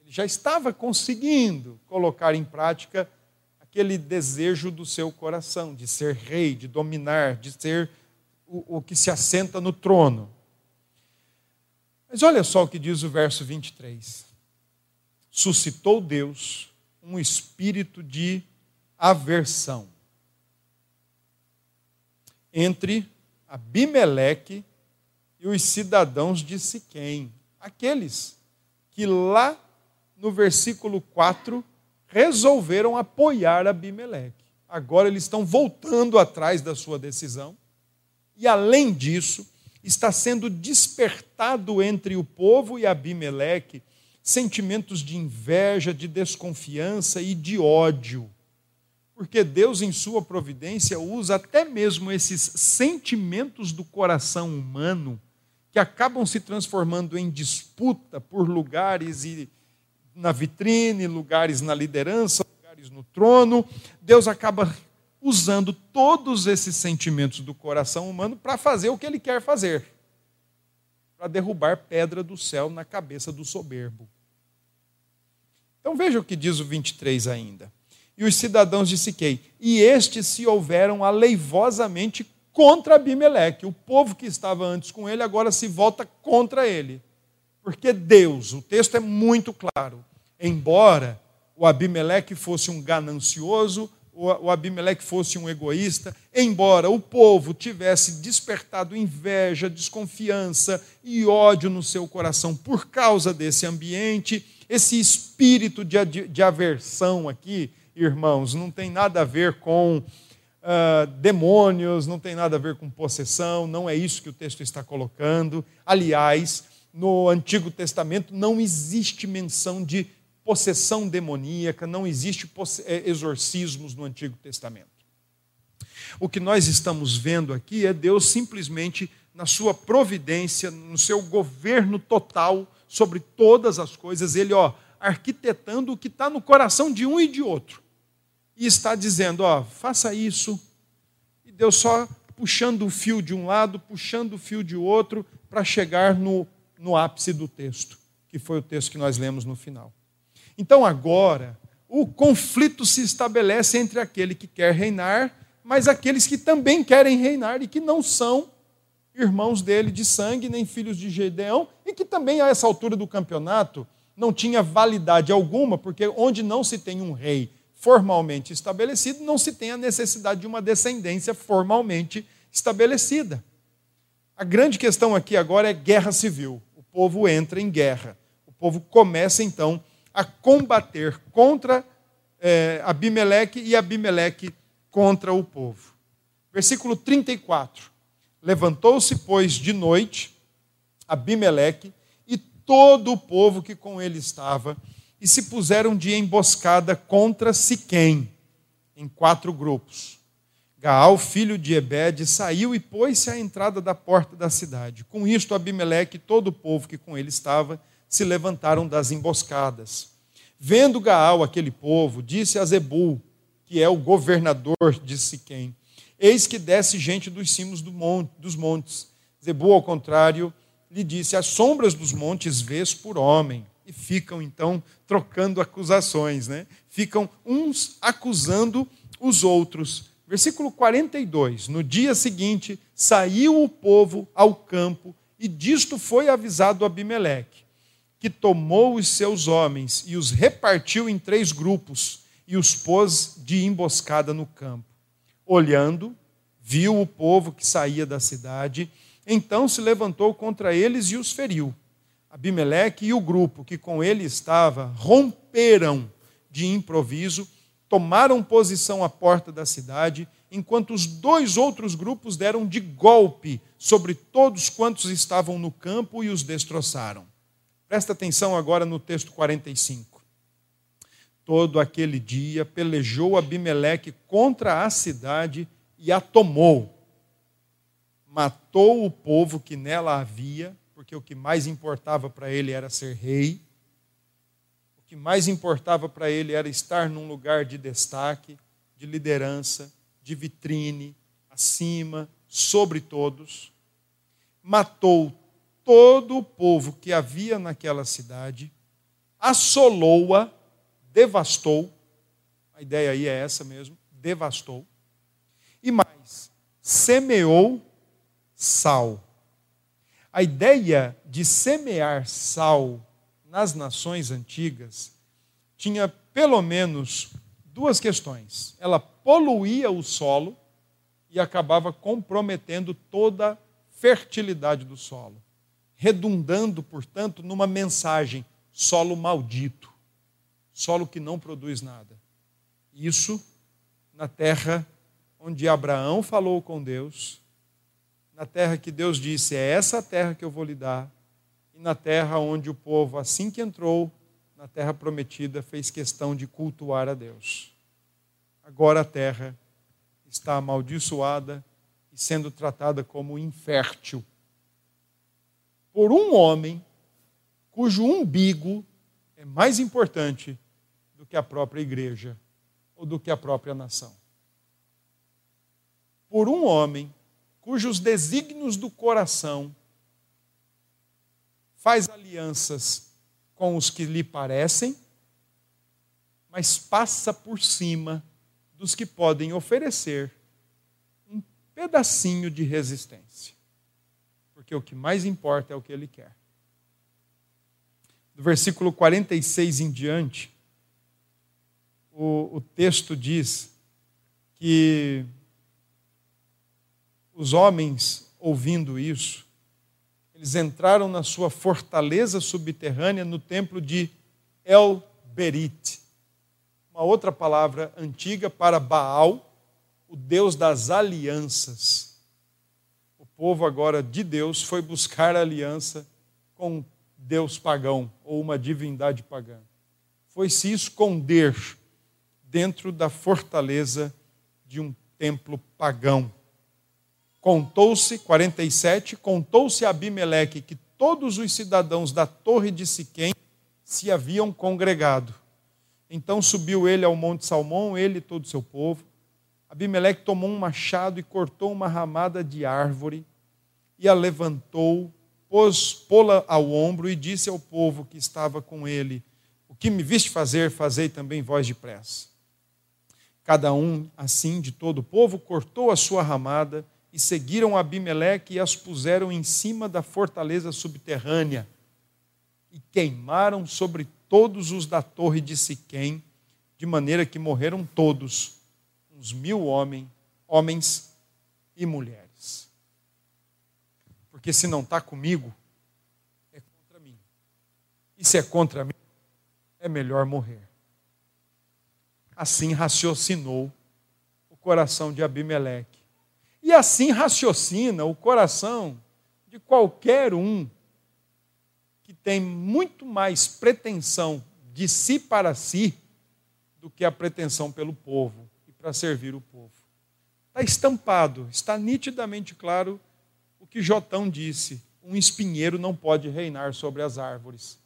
Ele já estava conseguindo colocar em prática aquele desejo do seu coração, de ser rei, de dominar, de ser o, o que se assenta no trono. Mas olha só o que diz o verso 23. Suscitou Deus um espírito de aversão entre Abimeleque e os cidadãos de Siquém, aqueles que lá no versículo 4 resolveram apoiar Abimeleque. Agora eles estão voltando atrás da sua decisão. E além disso, está sendo despertado entre o povo e Abimeleque sentimentos de inveja, de desconfiança e de ódio. Porque Deus, em sua providência, usa até mesmo esses sentimentos do coração humano que acabam se transformando em disputa por lugares e na vitrine, lugares na liderança, lugares no trono. Deus acaba usando todos esses sentimentos do coração humano para fazer o que ele quer fazer para derrubar pedra do céu na cabeça do soberbo. Então veja o que diz o 23 ainda. E os cidadãos de Siquei, e estes se houveram aleivosamente contra Abimeleque. O povo que estava antes com ele agora se volta contra ele. Porque Deus, o texto é muito claro, embora o Abimeleque fosse um ganancioso, o Abimeleque fosse um egoísta, embora o povo tivesse despertado inveja, desconfiança e ódio no seu coração por causa desse ambiente, esse espírito de, de aversão aqui, irmãos, não tem nada a ver com uh, demônios, não tem nada a ver com possessão, não é isso que o texto está colocando. Aliás, no Antigo Testamento não existe menção de possessão demoníaca, não existe é, exorcismos no Antigo Testamento. O que nós estamos vendo aqui é Deus simplesmente, na sua providência, no seu governo total sobre todas as coisas, ele, ó, arquitetando o que está no coração de um e de outro. E está dizendo, ó, faça isso. E Deus só puxando o fio de um lado, puxando o fio de outro, para chegar no, no ápice do texto, que foi o texto que nós lemos no final. Então agora, o conflito se estabelece entre aquele que quer reinar, mas aqueles que também querem reinar e que não são irmãos dele de sangue, nem filhos de Gedeão, e que também a essa altura do campeonato não tinha validade alguma, porque onde não se tem um rei formalmente estabelecido, não se tem a necessidade de uma descendência formalmente estabelecida. A grande questão aqui agora é guerra civil. O povo entra em guerra. O povo começa então a combater contra é, Abimeleque e Abimeleque contra o povo. Versículo 34. Levantou-se, pois, de noite Abimeleque todo o povo que com ele estava, e se puseram de emboscada contra Siquém, em quatro grupos. Gaal, filho de Ebed, saiu e pôs-se à entrada da porta da cidade. Com isto, Abimeleque e todo o povo que com ele estava se levantaram das emboscadas. Vendo Gaal aquele povo, disse a Zebul, que é o governador de Siquém, eis que desce gente dos cimos do monte, dos montes. Zebul, ao contrário, lhe disse, as sombras dos montes vês por homem. E ficam, então, trocando acusações, né? Ficam uns acusando os outros. Versículo 42, no dia seguinte, saiu o povo ao campo, e disto foi avisado Abimeleque que tomou os seus homens e os repartiu em três grupos e os pôs de emboscada no campo. Olhando, viu o povo que saía da cidade, então se levantou contra eles e os feriu. Abimeleque e o grupo que com ele estava romperam de improviso, tomaram posição à porta da cidade, enquanto os dois outros grupos deram de golpe sobre todos quantos estavam no campo e os destroçaram. Presta atenção agora no texto 45. Todo aquele dia pelejou Abimeleque contra a cidade e a tomou. Matou o povo que nela havia, porque o que mais importava para ele era ser rei. O que mais importava para ele era estar num lugar de destaque, de liderança, de vitrine, acima, sobre todos. Matou todo o povo que havia naquela cidade, assolou-a, devastou. A ideia aí é essa mesmo, devastou. E mais, semeou sal. A ideia de semear sal nas nações antigas tinha pelo menos duas questões. Ela poluía o solo e acabava comprometendo toda fertilidade do solo, redundando, portanto, numa mensagem: solo maldito, solo que não produz nada. Isso na terra onde Abraão falou com Deus, na terra que Deus disse: é essa terra que eu vou lhe dar, e na terra onde o povo, assim que entrou na terra prometida, fez questão de cultuar a Deus. Agora a terra está amaldiçoada e sendo tratada como infértil por um homem cujo umbigo é mais importante do que a própria igreja ou do que a própria nação. Por um homem cujos desígnios do coração faz alianças com os que lhe parecem, mas passa por cima dos que podem oferecer um pedacinho de resistência. Porque o que mais importa é o que ele quer. Do versículo 46 em diante, o, o texto diz que os homens, ouvindo isso, eles entraram na sua fortaleza subterrânea no templo de El Berit uma outra palavra antiga para Baal, o Deus das alianças. O povo agora de Deus foi buscar aliança com Deus pagão ou uma divindade pagã. Foi se esconder dentro da fortaleza de um templo pagão. Contou-se, 47, contou-se a Abimeleque que todos os cidadãos da torre de Siquém se haviam congregado então subiu ele ao monte Salmão, ele e todo o seu povo. Abimeleque tomou um machado e cortou uma ramada de árvore e a levantou, pôs pô-la ao ombro e disse ao povo que estava com ele: O que me viste fazer, fazei também vós depressa. Cada um, assim, de todo o povo, cortou a sua ramada e seguiram Abimeleque e as puseram em cima da fortaleza subterrânea e queimaram sobre todos os da torre de Siquém, de maneira que morreram todos, uns mil homens, homens e mulheres. Porque se não está comigo, é contra mim. E se é contra mim, é melhor morrer. Assim raciocinou o coração de Abimeleque. E assim raciocina o coração de qualquer um que tem muito mais pretensão de si para si do que a pretensão pelo povo e para servir o povo. Está estampado, está nitidamente claro o que Jotão disse: um espinheiro não pode reinar sobre as árvores,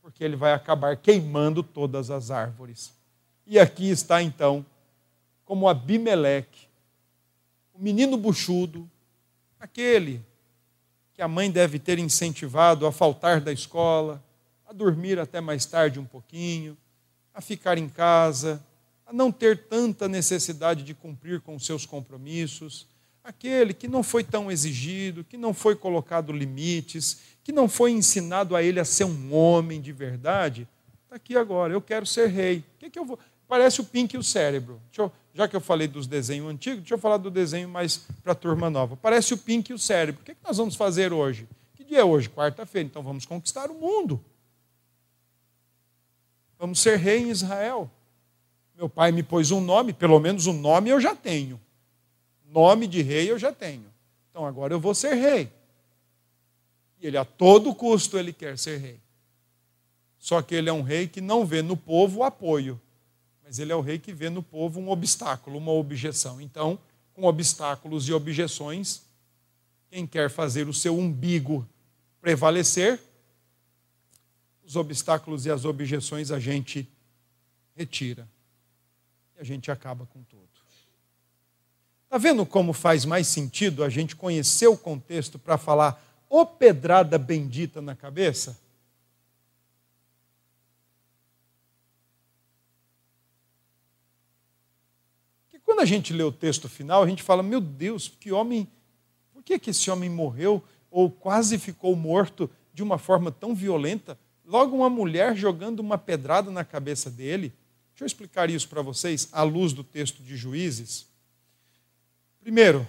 porque ele vai acabar queimando todas as árvores. E aqui está então, como Abimeleque, o menino buchudo, aquele que a mãe deve ter incentivado a faltar da escola, a dormir até mais tarde um pouquinho, a ficar em casa, a não ter tanta necessidade de cumprir com seus compromissos, aquele que não foi tão exigido, que não foi colocado limites, que não foi ensinado a ele a ser um homem de verdade, está aqui agora, eu quero ser rei. O que, que eu vou? Parece o Pink e o cérebro. Eu, já que eu falei dos desenhos antigos, deixa eu falar do desenho mais para a turma nova. Parece o Pink e o cérebro. O que, é que nós vamos fazer hoje? Que dia é hoje? Quarta-feira. Então vamos conquistar o mundo. Vamos ser rei em Israel. Meu pai me pôs um nome, pelo menos um nome eu já tenho. Nome de rei eu já tenho. Então agora eu vou ser rei. E ele a todo custo ele quer ser rei. Só que ele é um rei que não vê no povo o apoio mas ele é o rei que vê no povo um obstáculo, uma objeção. Então, com obstáculos e objeções, quem quer fazer o seu umbigo prevalecer, os obstáculos e as objeções a gente retira. E a gente acaba com tudo. Está vendo como faz mais sentido a gente conhecer o contexto para falar o pedrada bendita na cabeça? Quando a gente lê o texto final, a gente fala: meu Deus, que homem, por que, que esse homem morreu ou quase ficou morto de uma forma tão violenta? Logo, uma mulher jogando uma pedrada na cabeça dele. Deixa eu explicar isso para vocês à luz do texto de Juízes. Primeiro,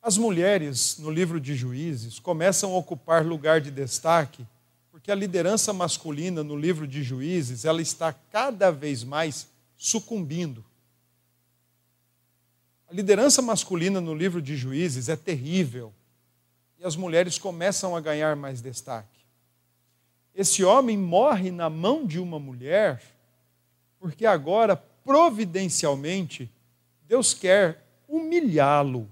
As mulheres no livro de Juízes começam a ocupar lugar de destaque porque a liderança masculina no livro de Juízes, ela está cada vez mais sucumbindo. A liderança masculina no livro de Juízes é terrível e as mulheres começam a ganhar mais destaque. Esse homem morre na mão de uma mulher porque agora, providencialmente, Deus quer humilhá-lo.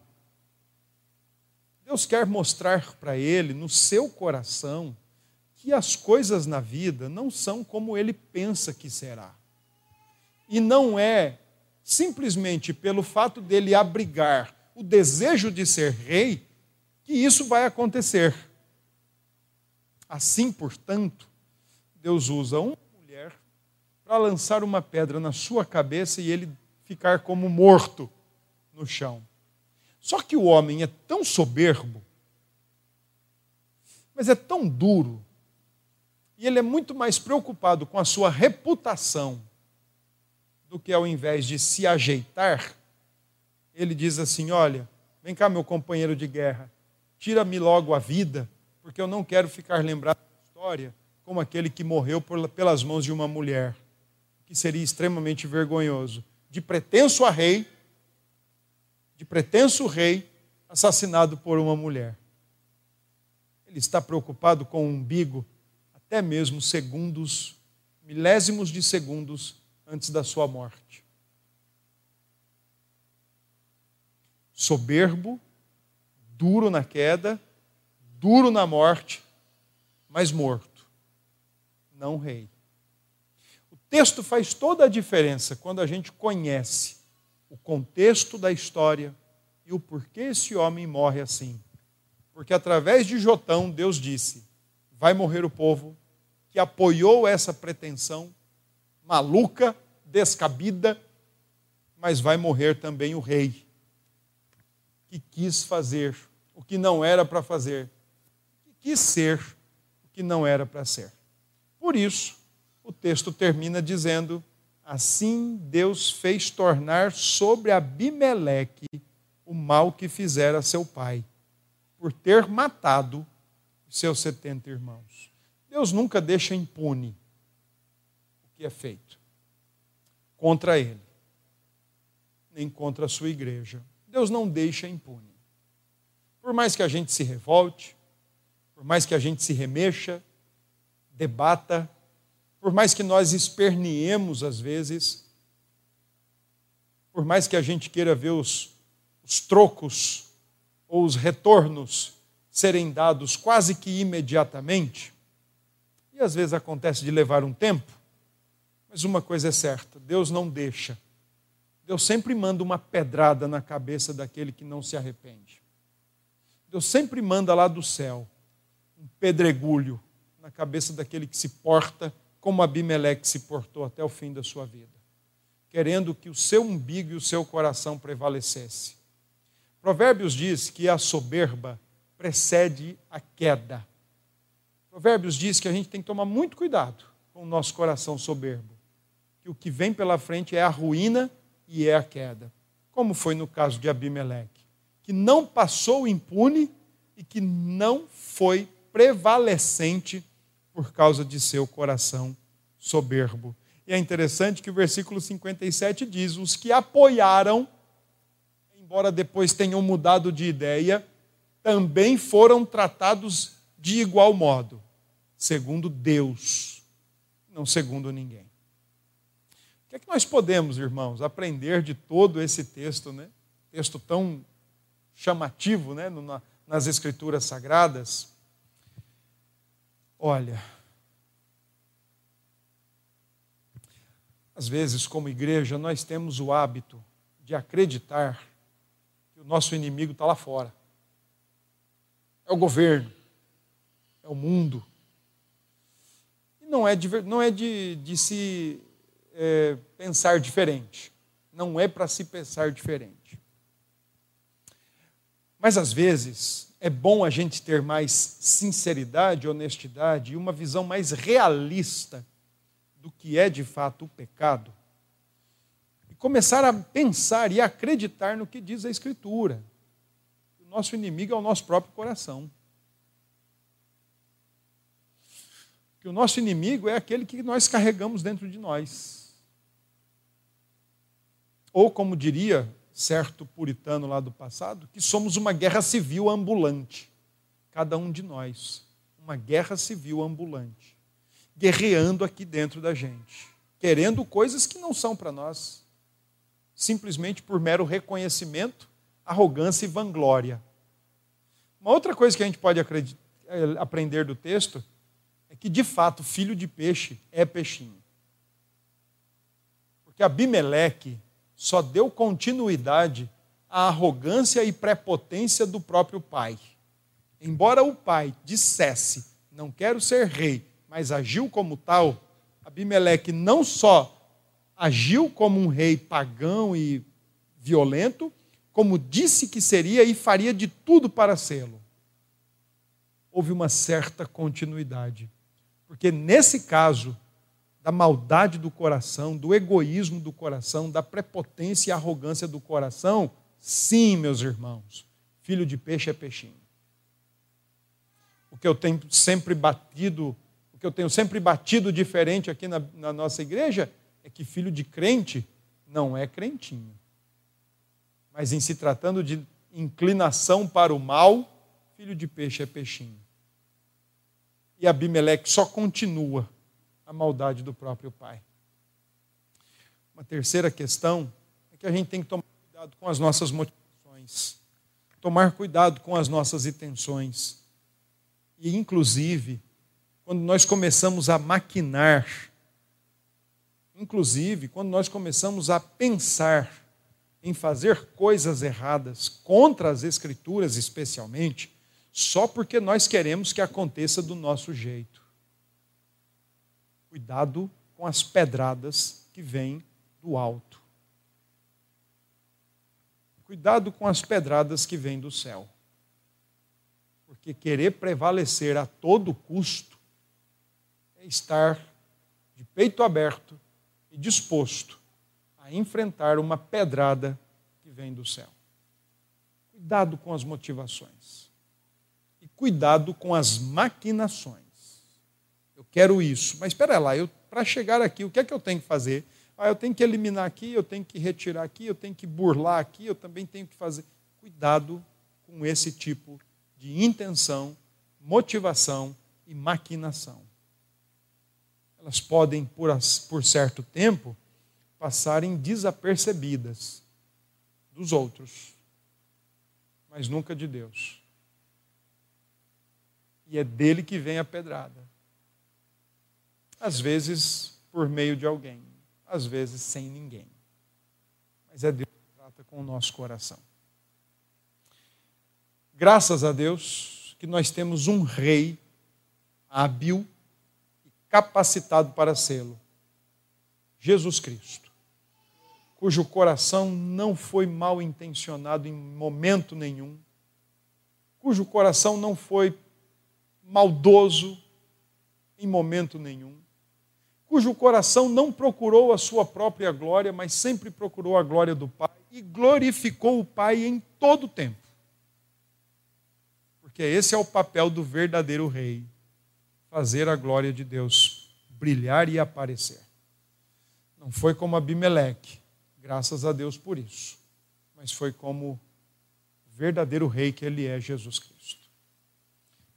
Deus quer mostrar para ele, no seu coração, que as coisas na vida não são como ele pensa que será. E não é simplesmente pelo fato dele abrigar o desejo de ser rei que isso vai acontecer. Assim, portanto, Deus usa uma mulher para lançar uma pedra na sua cabeça e ele ficar como morto no chão. Só que o homem é tão soberbo, mas é tão duro, e ele é muito mais preocupado com a sua reputação do que ao invés de se ajeitar, ele diz assim: Olha, vem cá, meu companheiro de guerra, tira-me logo a vida, porque eu não quero ficar lembrado da história como aquele que morreu por, pelas mãos de uma mulher, que seria extremamente vergonhoso. De pretenso a rei, de pretenso rei, assassinado por uma mulher. Ele está preocupado com o umbigo até mesmo segundos, milésimos de segundos antes da sua morte. Soberbo, duro na queda, duro na morte, mas morto, não rei. O texto faz toda a diferença quando a gente conhece o contexto da história e o porquê esse homem morre assim. Porque através de Jotão, Deus disse: vai morrer o povo que apoiou essa pretensão maluca, descabida, mas vai morrer também o rei que quis fazer o que não era para fazer, que quis ser o que não era para ser. Por isso, o texto termina dizendo: Assim Deus fez tornar sobre Abimeleque o mal que fizera seu pai, por ter matado seus setenta irmãos. Deus nunca deixa impune que é feito contra ele, nem contra a sua igreja. Deus não deixa impune. Por mais que a gente se revolte, por mais que a gente se remexa, debata, por mais que nós esperniemos às vezes, por mais que a gente queira ver os, os trocos ou os retornos serem dados quase que imediatamente, e às vezes acontece de levar um tempo, mas uma coisa é certa: Deus não deixa. Deus sempre manda uma pedrada na cabeça daquele que não se arrepende. Deus sempre manda lá do céu um pedregulho na cabeça daquele que se porta como Abimeleque se portou até o fim da sua vida, querendo que o seu umbigo e o seu coração prevalecesse. Provérbios diz que a soberba precede a queda. Provérbios diz que a gente tem que tomar muito cuidado com o nosso coração soberbo, que o que vem pela frente é a ruína e é a queda, como foi no caso de Abimeleque, que não passou impune e que não foi prevalecente por causa de seu coração soberbo. E é interessante que o versículo 57 diz: os que apoiaram, embora depois tenham mudado de ideia, também foram tratados de igual modo, segundo Deus, não segundo ninguém. É que nós podemos, irmãos, aprender de todo esse texto, né? Texto tão chamativo, né, nas escrituras sagradas. Olha, às vezes, como igreja, nós temos o hábito de acreditar que o nosso inimigo está lá fora é o governo, é o mundo. E não é de, não é de, de se é, pensar diferente. Não é para se pensar diferente. Mas às vezes é bom a gente ter mais sinceridade, honestidade e uma visão mais realista do que é de fato o pecado. E começar a pensar e acreditar no que diz a Escritura Nosso inimigo é o nosso próprio coração. Que o nosso inimigo é aquele que nós carregamos dentro de nós. Ou, como diria certo puritano lá do passado, que somos uma guerra civil ambulante. Cada um de nós. Uma guerra civil ambulante. Guerreando aqui dentro da gente. Querendo coisas que não são para nós. Simplesmente por mero reconhecimento, arrogância e vanglória. Uma outra coisa que a gente pode eh, aprender do texto é que, de fato, filho de peixe é peixinho. Porque Abimeleque só deu continuidade à arrogância e prepotência do próprio pai. Embora o pai dissesse, não quero ser rei, mas agiu como tal, Abimeleque não só agiu como um rei pagão e violento, como disse que seria e faria de tudo para sê-lo. Houve uma certa continuidade. Porque nesse caso, da maldade do coração, do egoísmo do coração, da prepotência e arrogância do coração, sim, meus irmãos, filho de peixe é peixinho. O que eu tenho sempre batido, o que eu tenho sempre batido diferente aqui na, na nossa igreja é que filho de crente não é crentinho. Mas em se tratando de inclinação para o mal, filho de peixe é peixinho. E Abimeleque só continua a maldade do próprio pai. Uma terceira questão é que a gente tem que tomar cuidado com as nossas motivações, tomar cuidado com as nossas intenções. E, inclusive, quando nós começamos a maquinar, inclusive, quando nós começamos a pensar em fazer coisas erradas, contra as Escrituras especialmente, só porque nós queremos que aconteça do nosso jeito. Cuidado com as pedradas que vêm do alto. Cuidado com as pedradas que vêm do céu. Porque querer prevalecer a todo custo é estar de peito aberto e disposto a enfrentar uma pedrada que vem do céu. Cuidado com as motivações. E cuidado com as maquinações quero isso. Mas espera lá, para chegar aqui, o que é que eu tenho que fazer? Ah, eu tenho que eliminar aqui, eu tenho que retirar aqui, eu tenho que burlar aqui, eu também tenho que fazer. Cuidado com esse tipo de intenção, motivação e maquinação. Elas podem, por, por certo tempo, passarem desapercebidas dos outros, mas nunca de Deus. E é dele que vem a pedrada. Às vezes por meio de alguém, às vezes sem ninguém. Mas é Deus que trata com o nosso coração. Graças a Deus que nós temos um rei hábil e capacitado para sê-lo. Jesus Cristo, cujo coração não foi mal intencionado em momento nenhum, cujo coração não foi maldoso em momento nenhum, cujo coração não procurou a sua própria glória, mas sempre procurou a glória do Pai e glorificou o Pai em todo o tempo. Porque esse é o papel do verdadeiro rei fazer a glória de Deus brilhar e aparecer. Não foi como Abimeleque, graças a Deus por isso, mas foi como o verdadeiro rei que ele é, Jesus Cristo.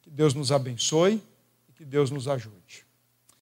Que Deus nos abençoe e que Deus nos ajude.